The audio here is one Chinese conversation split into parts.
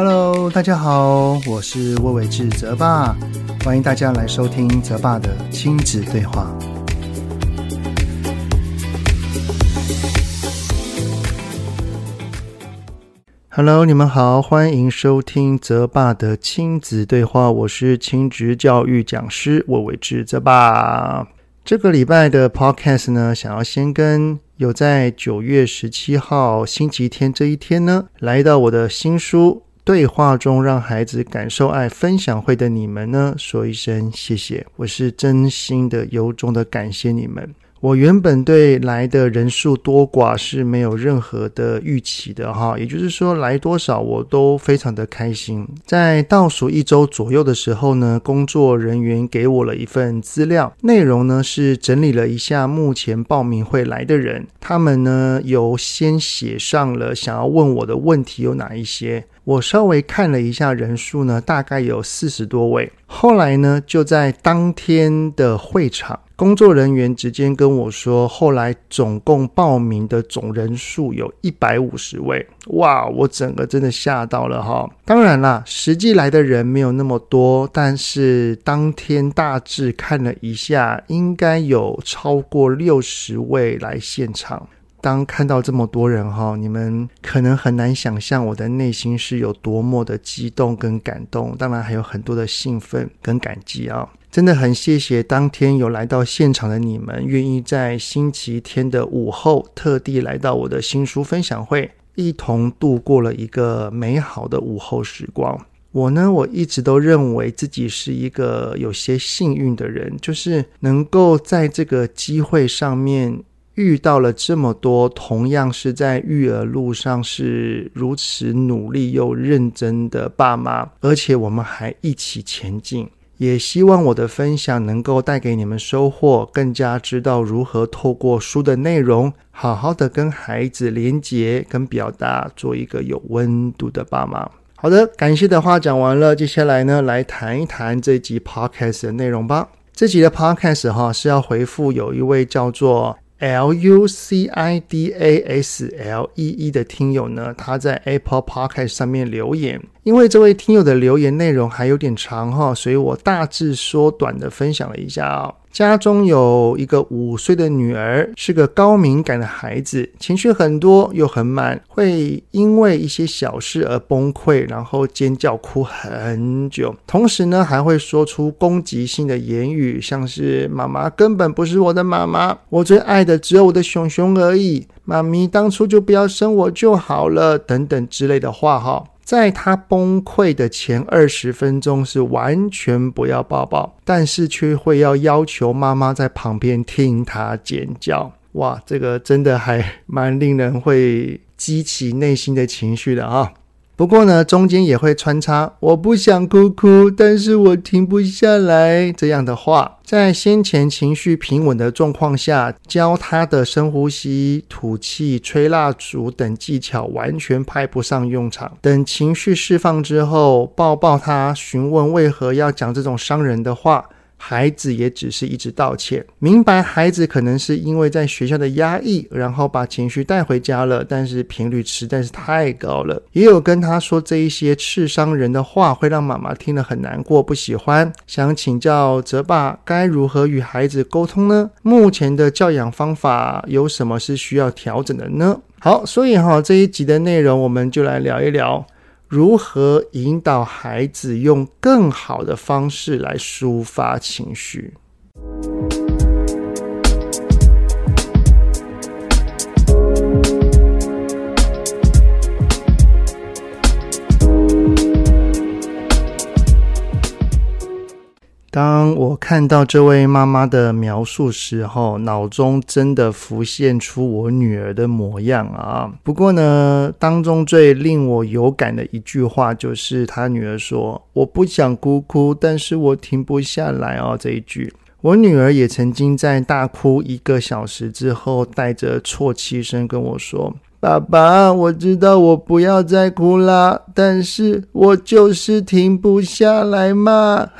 Hello，大家好，我是魏玮志泽爸，欢迎大家来收听泽爸的亲子对话。Hello，你们好，欢迎收听泽爸的亲子对话，我是亲职教育讲师魏玮志泽爸。这个礼拜的 Podcast 呢，想要先跟有在九月十七号星期天这一天呢，来到我的新书对话中让孩子感受爱分享会的你们呢，说一声谢谢，我是真心的由衷的感谢你们。我原本对来的人数多寡是没有任何的预期的哈，也就是说来多少我都非常的开心。在倒数一周左右的时候呢，工作人员给我了一份资料，内容呢是整理了一下目前报名会来的人，他们呢有先写上了想要问我的问题有哪一些。我稍微看了一下人数呢，大概有四十多位。后来呢，就在当天的会场，工作人员直接跟我说，后来总共报名的总人数有一百五十位。哇，我整个真的吓到了哈！当然啦，实际来的人没有那么多，但是当天大致看了一下，应该有超过六十位来现场。当看到这么多人哈，你们可能很难想象我的内心是有多么的激动跟感动，当然还有很多的兴奋跟感激啊！真的很谢谢当天有来到现场的你们，愿意在星期天的午后特地来到我的新书分享会，一同度过了一个美好的午后时光。我呢，我一直都认为自己是一个有些幸运的人，就是能够在这个机会上面。遇到了这么多同样是在育儿路上是如此努力又认真的爸妈，而且我们还一起前进。也希望我的分享能够带给你们收获，更加知道如何透过书的内容，好好的跟孩子连结跟表达，做一个有温度的爸妈。好的，感谢的话讲完了，接下来呢，来谈一谈这集 podcast 的内容吧。这集的 podcast 哈是要回复有一位叫做。L U C I D A S L E E 的听友呢，他在 Apple Podcast 上面留言。因为这位听友的留言内容还有点长哈，所以我大致缩短的分享了一下啊。家中有一个五岁的女儿，是个高敏感的孩子，情绪很多又很满，会因为一些小事而崩溃，然后尖叫哭很久，同时呢还会说出攻击性的言语，像是“妈妈根本不是我的妈妈，我最爱的只有我的熊熊而已，妈咪当初就不要生我就好了”等等之类的话哈。在他崩溃的前二十分钟是完全不要抱抱，但是却会要要求妈妈在旁边听他尖叫。哇，这个真的还蛮令人会激起内心的情绪的啊。不过呢，中间也会穿插“我不想哭哭，但是我停不下来”这样的话，在先前情绪平稳的状况下，教他的深呼吸、吐气、吹蜡烛等技巧完全派不上用场。等情绪释放之后，抱抱他，询问为何要讲这种伤人的话。孩子也只是一直道歉，明白孩子可能是因为在学校的压抑，然后把情绪带回家了，但是频率实在是太高了。也有跟他说这一些刺伤人的话，会让妈妈听了很难过、不喜欢。想请教泽爸，该如何与孩子沟通呢？目前的教养方法有什么是需要调整的呢？好，所以哈，这一集的内容我们就来聊一聊。如何引导孩子用更好的方式来抒发情绪？当我看到这位妈妈的描述时候，脑中真的浮现出我女儿的模样啊。不过呢，当中最令我有感的一句话就是她女儿说：“我不想哭哭，但是我停不下来哦。”这一句，我女儿也曾经在大哭一个小时之后，带着啜泣声跟我说。爸爸，我知道我不要再哭啦，但是我就是停不下来嘛。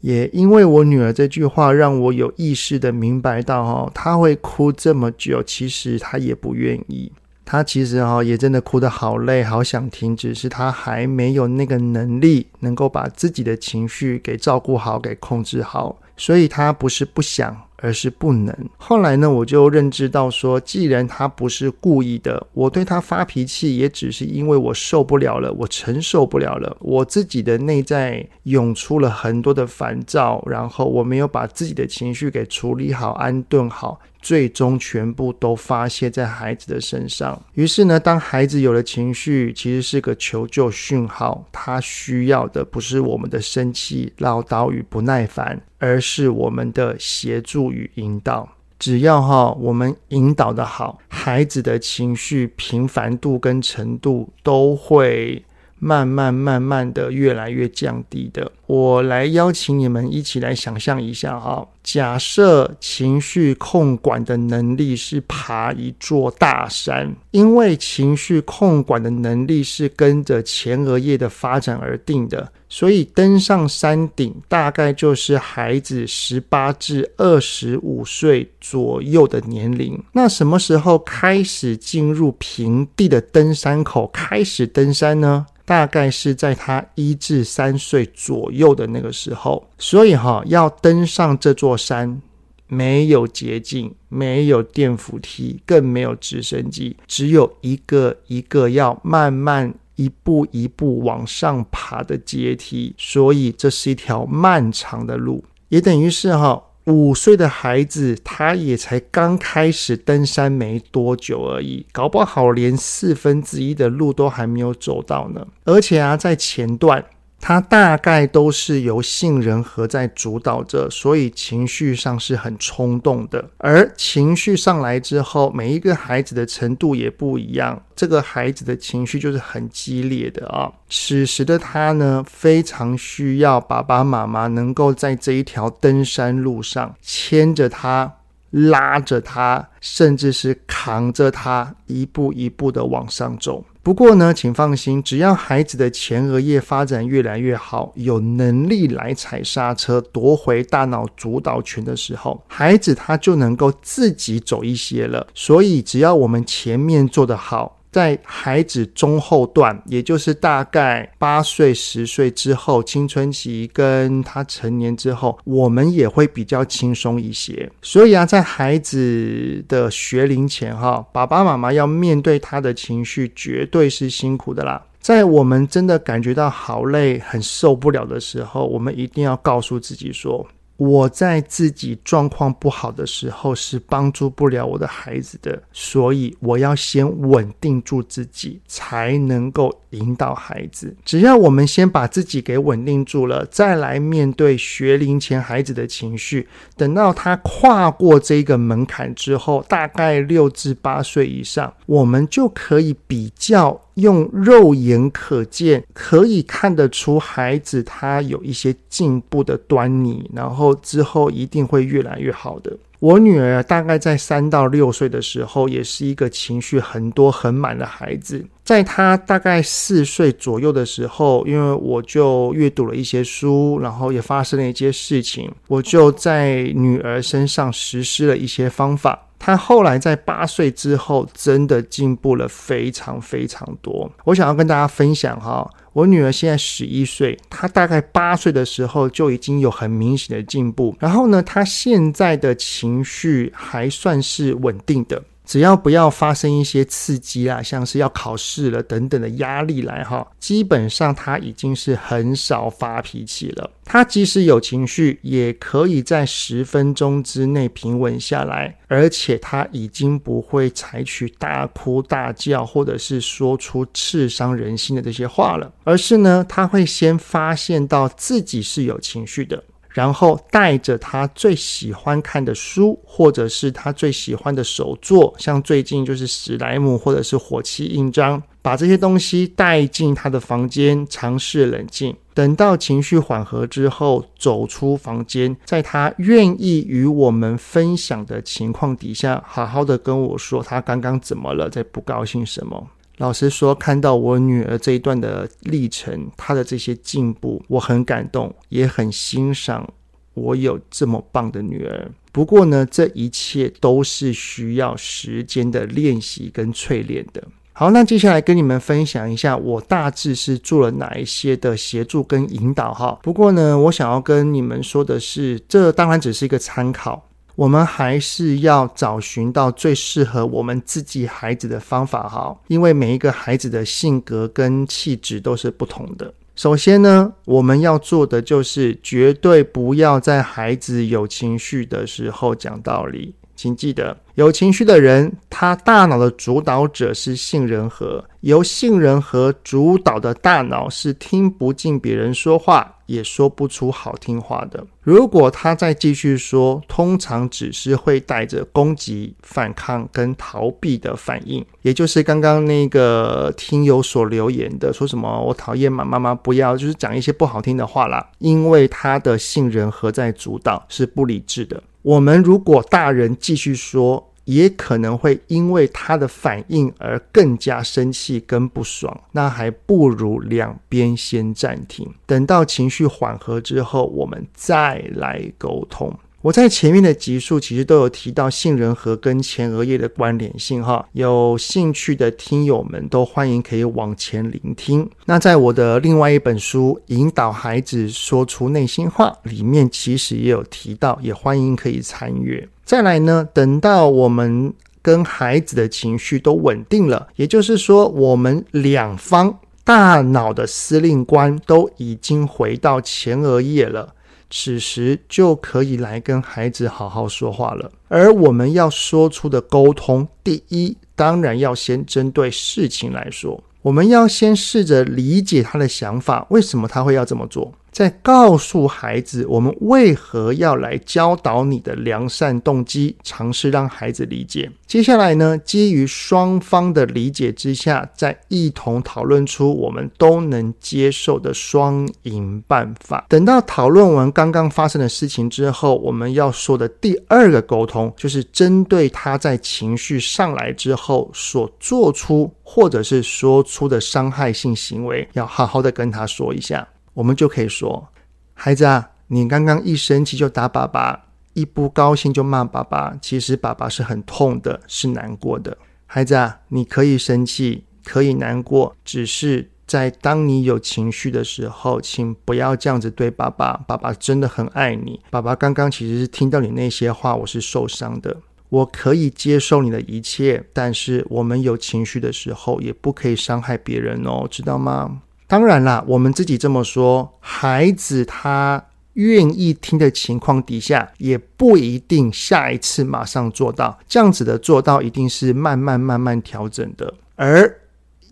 也因为我女儿这句话，让我有意识的明白到，哦，她会哭这么久，其实她也不愿意。她其实哈也真的哭得好累，好想停止，是她还没有那个能力能够把自己的情绪给照顾好，给控制好，所以他不是不想。而是不能。后来呢，我就认知到说，既然他不是故意的，我对他发脾气也只是因为我受不了了，我承受不了了，我自己的内在涌出了很多的烦躁，然后我没有把自己的情绪给处理好、安顿好。最终全部都发泄在孩子的身上。于是呢，当孩子有了情绪，其实是个求救讯号。他需要的不是我们的生气、唠叨与不耐烦，而是我们的协助与引导。只要哈，我们引导得好，孩子的情绪频繁度跟程度都会。慢慢慢慢的越来越降低的，我来邀请你们一起来想象一下哈。假设情绪控管的能力是爬一座大山，因为情绪控管的能力是跟着前额叶的发展而定的，所以登上山顶大概就是孩子十八至二十五岁左右的年龄。那什么时候开始进入平地的登山口，开始登山呢？大概是在他一至三岁左右的那个时候，所以哈，要登上这座山，没有捷径，没有电扶梯，更没有直升机，只有一个一个要慢慢一步一步往上爬的阶梯，所以这是一条漫长的路，也等于是哈。五岁的孩子，他也才刚开始登山没多久而已，搞不好连四分之一的路都还没有走到呢。而且啊，在前段。他大概都是由杏仁核在主导着，所以情绪上是很冲动的。而情绪上来之后，每一个孩子的程度也不一样。这个孩子的情绪就是很激烈的啊。此时的他呢，非常需要爸爸妈妈能够在这一条登山路上牵着他、拉着他，甚至是扛着他，一步一步的往上走。不过呢，请放心，只要孩子的前额叶发展越来越好，有能力来踩刹车，夺回大脑主导权的时候，孩子他就能够自己走一些了。所以，只要我们前面做得好。在孩子中后段，也就是大概八岁、十岁之后，青春期跟他成年之后，我们也会比较轻松一些。所以啊，在孩子的学龄前，哈，爸爸妈妈要面对他的情绪，绝对是辛苦的啦。在我们真的感觉到好累、很受不了的时候，我们一定要告诉自己说。我在自己状况不好的时候是帮助不了我的孩子的，所以我要先稳定住自己，才能够引导孩子。只要我们先把自己给稳定住了，再来面对学龄前孩子的情绪，等到他跨过这个门槛之后，大概六至八岁以上，我们就可以比较。用肉眼可见，可以看得出孩子他有一些进步的端倪，然后之后一定会越来越好的。我女儿大概在三到六岁的时候，也是一个情绪很多很满的孩子。在她大概四岁左右的时候，因为我就阅读了一些书，然后也发生了一些事情，我就在女儿身上实施了一些方法。他后来在八岁之后，真的进步了非常非常多。我想要跟大家分享哈，我女儿现在十一岁，她大概八岁的时候就已经有很明显的进步。然后呢，她现在的情绪还算是稳定的。只要不要发生一些刺激啊，像是要考试了等等的压力来哈，基本上他已经是很少发脾气了。他即使有情绪，也可以在十分钟之内平稳下来，而且他已经不会采取大哭大叫，或者是说出刺伤人心的这些话了，而是呢，他会先发现到自己是有情绪的。然后带着他最喜欢看的书，或者是他最喜欢的手作，像最近就是史莱姆或者是火漆印章，把这些东西带进他的房间，尝试冷静。等到情绪缓和之后，走出房间，在他愿意与我们分享的情况底下，好好的跟我说他刚刚怎么了，在不高兴什么。老实说，看到我女儿这一段的历程，她的这些进步，我很感动，也很欣赏我有这么棒的女儿。不过呢，这一切都是需要时间的练习跟淬炼的。好，那接下来跟你们分享一下，我大致是做了哪一些的协助跟引导哈。不过呢，我想要跟你们说的是，这当然只是一个参考，我们还是要找寻到最适合我们自己孩子的方法哈。因为每一个孩子的性格跟气质都是不同的。首先呢，我们要做的就是绝对不要在孩子有情绪的时候讲道理。请记得，有情绪的人，他大脑的主导者是杏仁核，由杏仁核主导的大脑是听不进别人说话，也说不出好听话的。如果他再继续说，通常只是会带着攻击、反抗跟逃避的反应，也就是刚刚那个听友所留言的，说什么“我讨厌妈妈妈不要”，就是讲一些不好听的话啦。因为他的杏仁核在主导，是不理智的。我们如果大人继续说，也可能会因为他的反应而更加生气跟不爽。那还不如两边先暂停，等到情绪缓和之后，我们再来沟通。我在前面的集数其实都有提到杏仁核跟前额叶的关联性哈，有兴趣的听友们都欢迎可以往前聆听。那在我的另外一本书《引导孩子说出内心话》里面，其实也有提到，也欢迎可以参阅。再来呢，等到我们跟孩子的情绪都稳定了，也就是说，我们两方大脑的司令官都已经回到前额叶了。此时就可以来跟孩子好好说话了。而我们要说出的沟通，第一，当然要先针对事情来说，我们要先试着理解他的想法，为什么他会要这么做。在告诉孩子，我们为何要来教导你的良善动机，尝试让孩子理解。接下来呢，基于双方的理解之下，再一同讨论出我们都能接受的双赢办法。等到讨论完刚刚发生的事情之后，我们要说的第二个沟通，就是针对他在情绪上来之后所做出或者是说出的伤害性行为，要好好的跟他说一下。我们就可以说：“孩子啊，你刚刚一生气就打爸爸，一不高兴就骂爸爸。其实爸爸是很痛的，是难过的。孩子啊，你可以生气，可以难过，只是在当你有情绪的时候，请不要这样子对爸爸。爸爸真的很爱你。爸爸刚刚其实是听到你那些话，我是受伤的。我可以接受你的一切，但是我们有情绪的时候，也不可以伤害别人哦，知道吗？”当然啦，我们自己这么说，孩子他愿意听的情况底下，也不一定下一次马上做到。这样子的做到，一定是慢慢慢慢调整的。而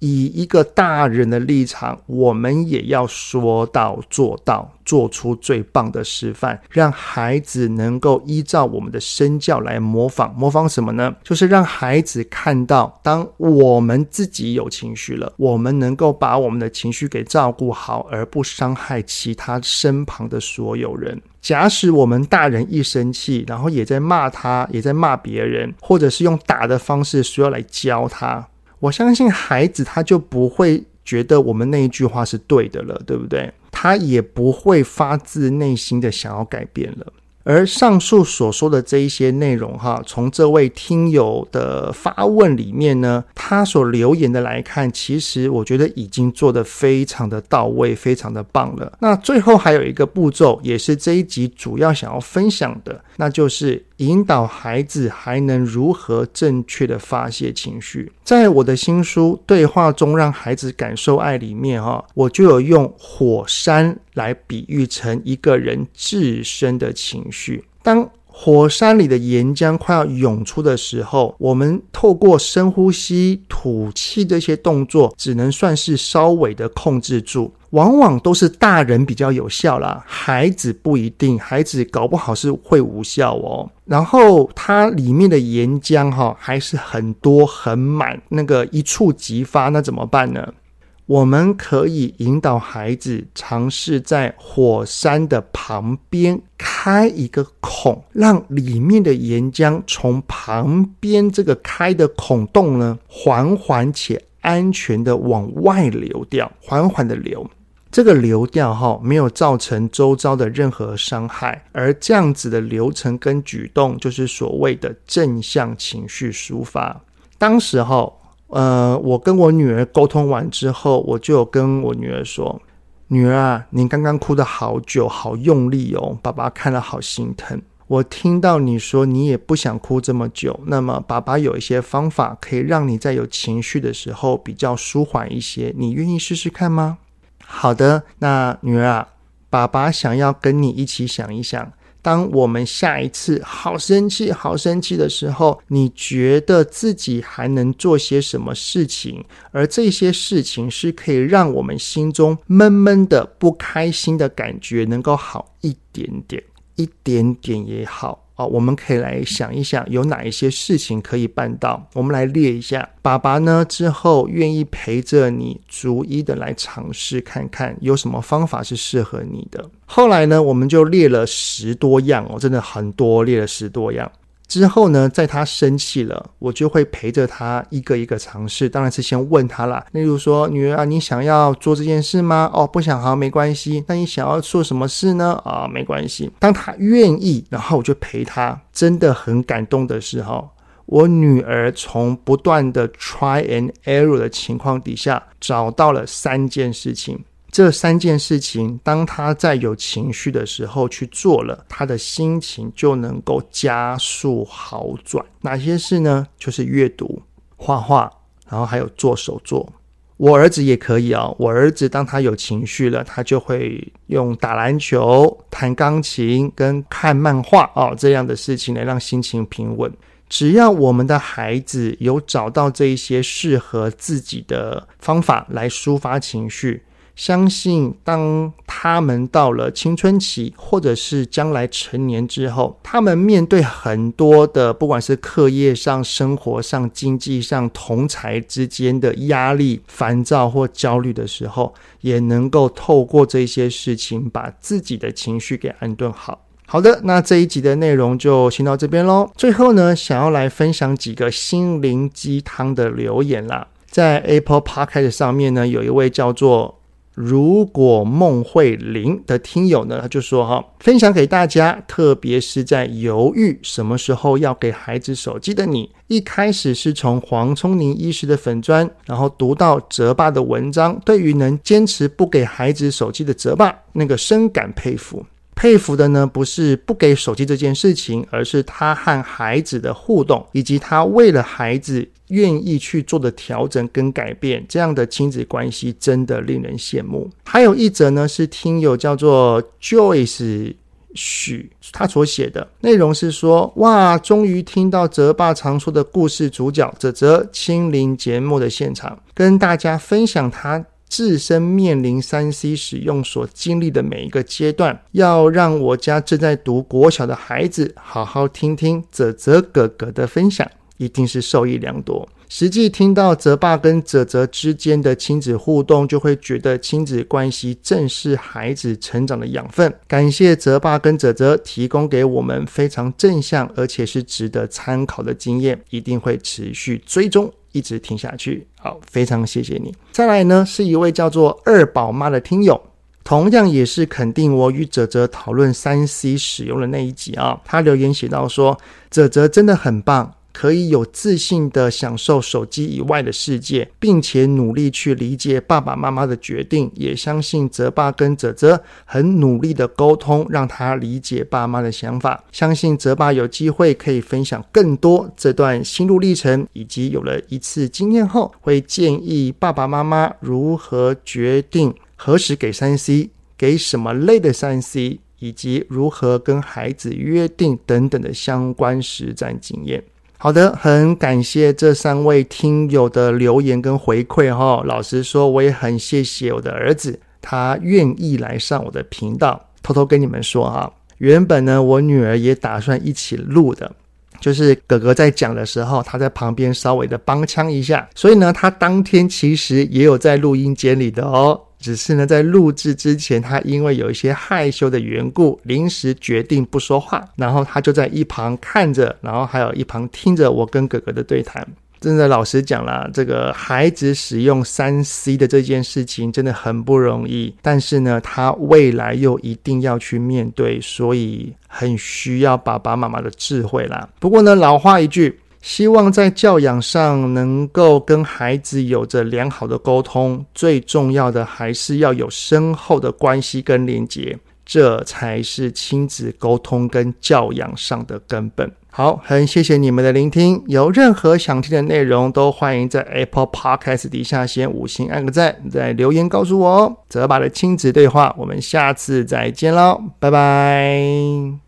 以一个大人的立场，我们也要说到做到，做出最棒的示范，让孩子能够依照我们的身教来模仿。模仿什么呢？就是让孩子看到，当我们自己有情绪了，我们能够把我们的情绪给照顾好，而不伤害其他身旁的所有人。假使我们大人一生气，然后也在骂他，也在骂别人，或者是用打的方式，需要来教他。我相信孩子他就不会觉得我们那一句话是对的了，对不对？他也不会发自内心的想要改变了。而上述所说的这一些内容，哈，从这位听友的发问里面呢，他所留言的来看，其实我觉得已经做得非常的到位，非常的棒了。那最后还有一个步骤，也是这一集主要想要分享的，那就是引导孩子还能如何正确的发泄情绪。在我的新书《对话中让孩子感受爱》里面，哈，我就有用火山来比喻成一个人自身的情绪。当火山里的岩浆快要涌出的时候，我们透过深呼吸、吐气这些动作，只能算是稍微的控制住。往往都是大人比较有效啦，孩子不一定，孩子搞不好是会无效哦。然后它里面的岩浆哈还是很多很满，那个一触即发，那怎么办呢？我们可以引导孩子尝试在火山的旁边开一个孔，让里面的岩浆从旁边这个开的孔洞呢，缓缓且安全的往外流掉，缓缓的流。这个流掉哈，没有造成周遭的任何伤害，而这样子的流程跟举动，就是所谓的正向情绪抒发。当时哈，呃，我跟我女儿沟通完之后，我就有跟我女儿说：“女儿啊，你刚刚哭得好久，好用力哦，爸爸看了好心疼。我听到你说你也不想哭这么久，那么爸爸有一些方法可以让你在有情绪的时候比较舒缓一些，你愿意试试看吗？”好的，那女儿啊，爸爸想要跟你一起想一想，当我们下一次好生气、好生气的时候，你觉得自己还能做些什么事情？而这些事情是可以让我们心中闷闷的、不开心的感觉能够好一点点，一点点也好。好，我们可以来想一想，有哪一些事情可以办到？我们来列一下。爸爸呢，之后愿意陪着你，逐一的来尝试看看，有什么方法是适合你的。后来呢，我们就列了十多样哦，真的很多，列了十多样。之后呢，在他生气了，我就会陪着他一个一个尝试。当然是先问他啦，例如说，女儿啊，你想要做这件事吗？哦，不想，好，没关系。那你想要做什么事呢？啊、哦，没关系。当他愿意，然后我就陪他。真的很感动的是，哈，我女儿从不断的 try and error 的情况底下，找到了三件事情。这三件事情，当他在有情绪的时候去做了，他的心情就能够加速好转。哪些事呢？就是阅读、画画，然后还有做手作。我儿子也可以哦。我儿子当他有情绪了，他就会用打篮球、弹钢琴跟看漫画哦这样的事情来让心情平稳。只要我们的孩子有找到这一些适合自己的方法来抒发情绪。相信当他们到了青春期，或者是将来成年之后，他们面对很多的，不管是课业上、生活上、经济上、同才之间的压力、烦躁或焦虑的时候，也能够透过这些事情，把自己的情绪给安顿好。好的，那这一集的内容就先到这边喽。最后呢，想要来分享几个心灵鸡汤的留言啦，在 Apple Podcast 上面呢，有一位叫做。如果梦会灵的听友呢，他就说哈，分享给大家，特别是在犹豫什么时候要给孩子手机的你，一开始是从黄聪宁医师的粉砖，然后读到哲爸的文章，对于能坚持不给孩子手机的哲爸，那个深感佩服。佩服的呢，不是不给手机这件事情，而是他和孩子的互动，以及他为了孩子愿意去做的调整跟改变，这样的亲子关系真的令人羡慕。还有一则呢，是听友叫做 Joyce 许他所写的内容是说：哇，终于听到泽爸常说的故事主角泽泽亲临节目的现场，跟大家分享他。自身面临三 C 使用所经历的每一个阶段，要让我家正在读国小的孩子好好听听泽泽哥哥的分享，一定是受益良多。实际听到泽爸跟泽泽之间的亲子互动，就会觉得亲子关系正是孩子成长的养分。感谢泽爸跟泽泽提供给我们非常正向而且是值得参考的经验，一定会持续追踪。一直听下去，好，非常谢谢你。再来呢，是一位叫做二宝妈的听友，同样也是肯定我与泽泽讨论三 C 使用的那一集啊。他留言写到说，泽泽真的很棒。可以有自信的享受手机以外的世界，并且努力去理解爸爸妈妈的决定，也相信泽爸跟泽泽很努力的沟通，让他理解爸妈的想法。相信泽爸有机会可以分享更多这段心路历程，以及有了一次经验后，会建议爸爸妈妈如何决定何时给三 C，给什么类的三 C，以及如何跟孩子约定等等的相关实战经验。好的，很感谢这三位听友的留言跟回馈哈。老实说，我也很谢谢我的儿子，他愿意来上我的频道。偷偷跟你们说哈，原本呢，我女儿也打算一起录的，就是哥哥在讲的时候，他在旁边稍微的帮腔一下。所以呢，他当天其实也有在录音间里的哦。只是呢，在录制之前，他因为有一些害羞的缘故，临时决定不说话。然后他就在一旁看着，然后还有一旁听着我跟哥哥的对谈。真的，老实讲啦，这个孩子使用三 C 的这件事情真的很不容易。但是呢，他未来又一定要去面对，所以很需要爸爸妈妈的智慧啦。不过呢，老话一句，希望在教养上能够跟孩子有着良好的沟通。最重要的还是要有深厚的关系跟连结，这才是亲子沟通跟教养上的根本。好，很谢谢你们的聆听。有任何想听的内容，都欢迎在 Apple Podcast 底下先五星按个赞，再留言告诉我哦。泽爸的亲子对话，我们下次再见喽，拜拜。